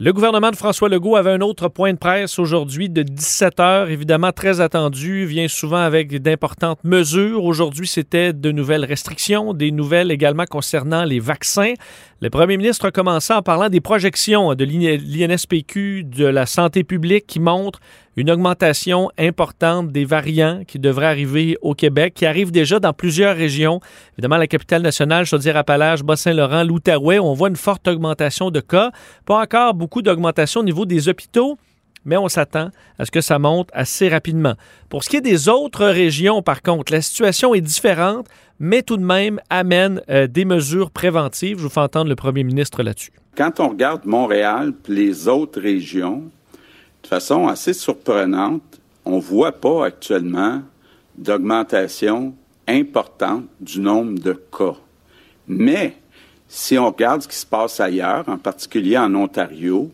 Le gouvernement de François Legault avait un autre point de presse aujourd'hui de 17 heures, évidemment très attendu, vient souvent avec d'importantes mesures. Aujourd'hui, c'était de nouvelles restrictions, des nouvelles également concernant les vaccins. Le premier ministre a commencé en parlant des projections de l'INSPQ de la santé publique qui montrent une augmentation importante des variants qui devraient arriver au Québec, qui arrivent déjà dans plusieurs régions. Évidemment, la capitale nationale, Chaudière-Appalaches, Bas-Saint-Laurent, l'Outaouais, on voit une forte augmentation de cas. Pas encore beaucoup d'augmentation au niveau des hôpitaux, mais on s'attend à ce que ça monte assez rapidement. Pour ce qui est des autres régions, par contre, la situation est différente, mais tout de même amène euh, des mesures préventives. Je vous fais entendre le premier ministre là-dessus. Quand on regarde Montréal les autres régions, de façon assez surprenante, on ne voit pas actuellement d'augmentation importante du nombre de cas. Mais si on regarde ce qui se passe ailleurs, en particulier en Ontario,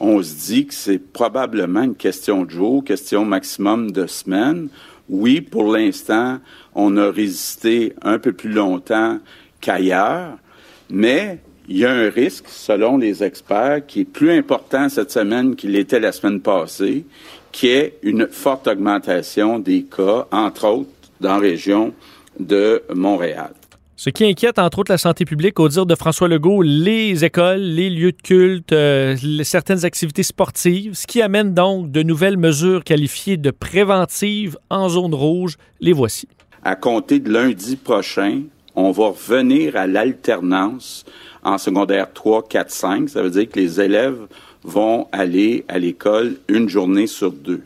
on se dit que c'est probablement une question de jour, question maximum de semaines. Oui, pour l'instant, on a résisté un peu plus longtemps qu'ailleurs, mais il y a un risque, selon les experts, qui est plus important cette semaine qu'il était la semaine passée, qui est une forte augmentation des cas, entre autres dans la région de Montréal. Ce qui inquiète, entre autres, la santé publique, au dire de François Legault, les écoles, les lieux de culte, euh, certaines activités sportives, ce qui amène donc de nouvelles mesures qualifiées de préventives en zone rouge. Les voici. À compter de lundi prochain, on va revenir à l'alternance en secondaire 3, 4, 5. Ça veut dire que les élèves vont aller à l'école une journée sur deux.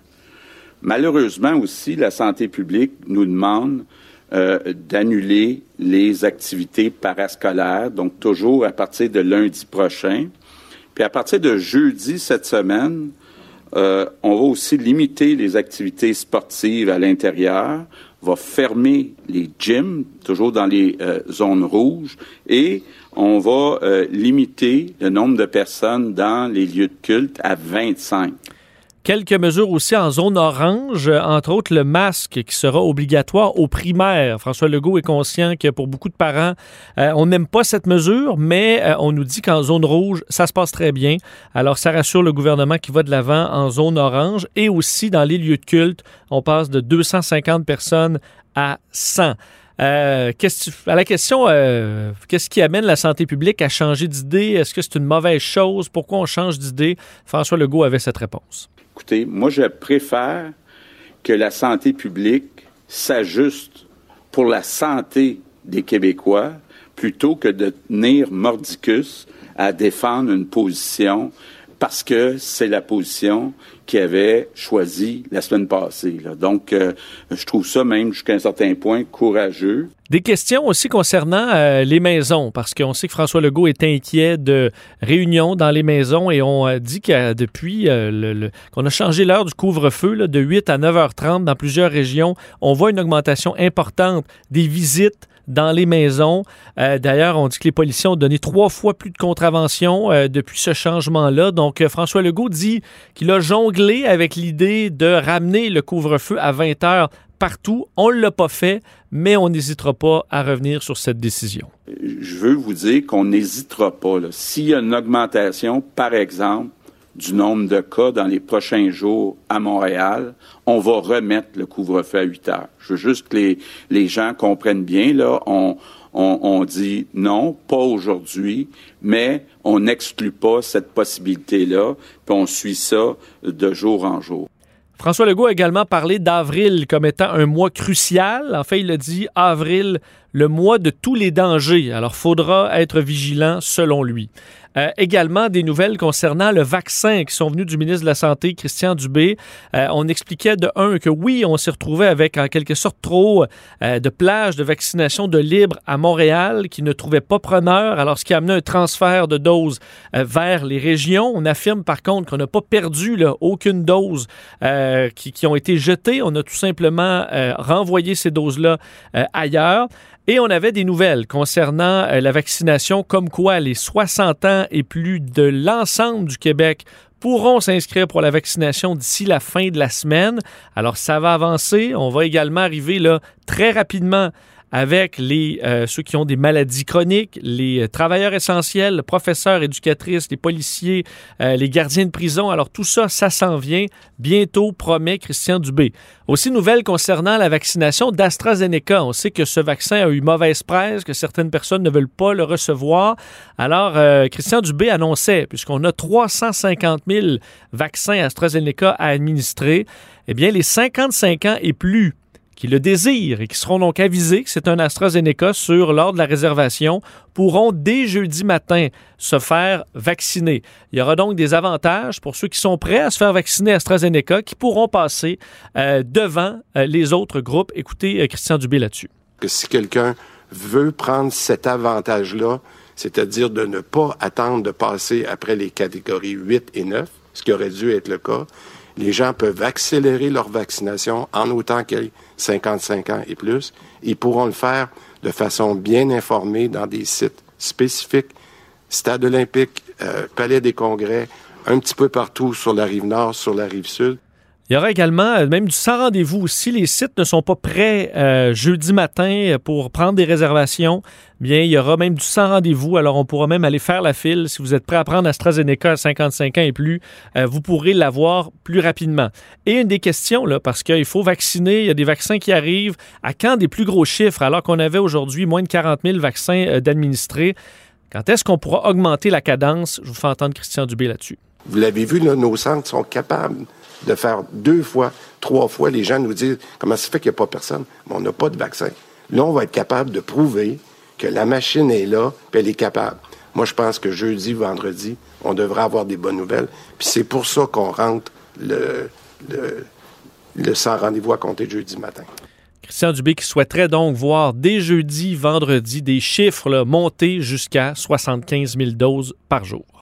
Malheureusement aussi, la santé publique nous demande euh, d'annuler les activités parascolaires, donc toujours à partir de lundi prochain. Puis à partir de jeudi cette semaine, euh, on va aussi limiter les activités sportives à l'intérieur, va fermer les gyms, toujours dans les euh, zones rouges, et on va limiter le nombre de personnes dans les lieux de culte à 25. Quelques mesures aussi en zone orange, entre autres le masque qui sera obligatoire aux primaires. François Legault est conscient que pour beaucoup de parents, euh, on n'aime pas cette mesure, mais euh, on nous dit qu'en zone rouge, ça se passe très bien. Alors ça rassure le gouvernement qui va de l'avant en zone orange et aussi dans les lieux de culte, on passe de 250 personnes à 100. Euh, à la question, qu'est-ce qui amène la santé publique à changer d'idée? Est-ce que c'est une mauvaise chose? Pourquoi on change d'idée? François Legault avait cette réponse. Écoutez, moi, je préfère que la santé publique s'ajuste pour la santé des Québécois plutôt que de tenir mordicus à défendre une position parce que c'est la position qui avait choisi la semaine passée. Donc, euh, je trouve ça même jusqu'à un certain point courageux. Des questions aussi concernant euh, les maisons, parce qu'on sait que François Legault est inquiet de réunions dans les maisons et on euh, dit que depuis qu'on a changé l'heure du couvre-feu de 8 à 9h30 dans plusieurs régions, on voit une augmentation importante des visites dans les maisons. D'ailleurs, on dit que les policiers ont donné trois fois plus de contraventions depuis ce changement-là. Donc, François Legault dit qu'il a jonglé avec l'idée de ramener le couvre-feu à 20 heures partout. On ne l'a pas fait, mais on n'hésitera pas à revenir sur cette décision. Je veux vous dire qu'on n'hésitera pas. S'il y a une augmentation, par exemple, du nombre de cas dans les prochains jours à Montréal, on va remettre le couvre-feu à 8 heures. Je veux juste que les, gens comprennent bien, là, on, on, dit non, pas aujourd'hui, mais on n'exclut pas cette possibilité-là, puis on suit ça de jour en jour. François Legault a également parlé d'avril comme étant un mois crucial. En fait, il a dit avril, le mois de tous les dangers. Alors, faudra être vigilant selon lui. Euh, également des nouvelles concernant le vaccin qui sont venues du ministre de la Santé, Christian Dubé. Euh, on expliquait de un que oui, on s'est retrouvé avec en quelque sorte trop euh, de plages de vaccination de libre à Montréal qui ne trouvaient pas preneur, alors ce qui a amené un transfert de doses vers les régions. On affirme par contre qu'on n'a pas perdu là, aucune dose qui, qui, ont été jetées. On a tout simplement renvoyé ces doses-là ailleurs. Et on avait des nouvelles concernant euh, la vaccination, comme quoi les 60 ans et plus de l'ensemble du Québec pourront s'inscrire pour la vaccination d'ici la fin de la semaine. Alors ça va avancer. On va également arriver là très rapidement avec les, euh, ceux qui ont des maladies chroniques, les euh, travailleurs essentiels, professeurs, éducatrices, les policiers, euh, les gardiens de prison. Alors tout ça, ça s'en vient bientôt, promet Christian Dubé. Aussi, nouvelle concernant la vaccination d'AstraZeneca. On sait que ce vaccin a eu mauvaise presse, que certaines personnes ne veulent pas le recevoir. Alors, Christian Dubé annonçait, puisqu'on a 350 000 vaccins AstraZeneca à administrer, eh bien, les 55 ans et plus qui le désirent et qui seront donc avisés que c'est un AstraZeneca sur l'ordre de la réservation pourront dès jeudi matin se faire vacciner. Il y aura donc des avantages pour ceux qui sont prêts à se faire vacciner AstraZeneca qui pourront passer euh, devant euh, les autres groupes. Écoutez euh, Christian Dubé là-dessus. Que si quelqu'un veut prendre cet avantage-là, c'est-à-dire de ne pas attendre de passer après les catégories 8 et 9, ce qui aurait dû être le cas, les gens peuvent accélérer leur vaccination en autant qu'ils 55 ans et plus. Ils pourront le faire de façon bien informée dans des sites spécifiques, Stade olympique, euh, Palais des congrès, un petit peu partout sur la rive nord, sur la rive sud. Il y aura également euh, même du sans rendez-vous. Si les sites ne sont pas prêts euh, jeudi matin euh, pour prendre des réservations, bien, il y aura même du sans rendez-vous. Alors, on pourra même aller faire la file. Si vous êtes prêt à prendre AstraZeneca à 55 ans et plus, vous pourrez l'avoir plus rapidement. Et une des questions, là, parce qu'il faut vacciner, il y a des vaccins qui arrivent. À quand des plus gros chiffres, alors qu'on avait aujourd'hui moins de 40 000 vaccins d'administrer? Quand est-ce qu'on pourra augmenter la cadence? Je vous fais entendre Christian Dubé là-dessus. Vous l'avez vu, nos centres sont capables de faire deux fois, trois fois. Les gens nous disent comment ça fait qu'il n'y a pas personne? Mais on n'a pas de vaccin. Là, on va être capable de prouver que la machine est là, puis elle est capable. Moi, je pense que jeudi, vendredi, on devrait avoir des bonnes nouvelles. Puis c'est pour ça qu'on rentre le, le, sans rendez-vous à compter jeudi matin. Christian Dubé qui souhaiterait donc voir dès jeudi, vendredi, des chiffres monter jusqu'à 75 000 doses par jour.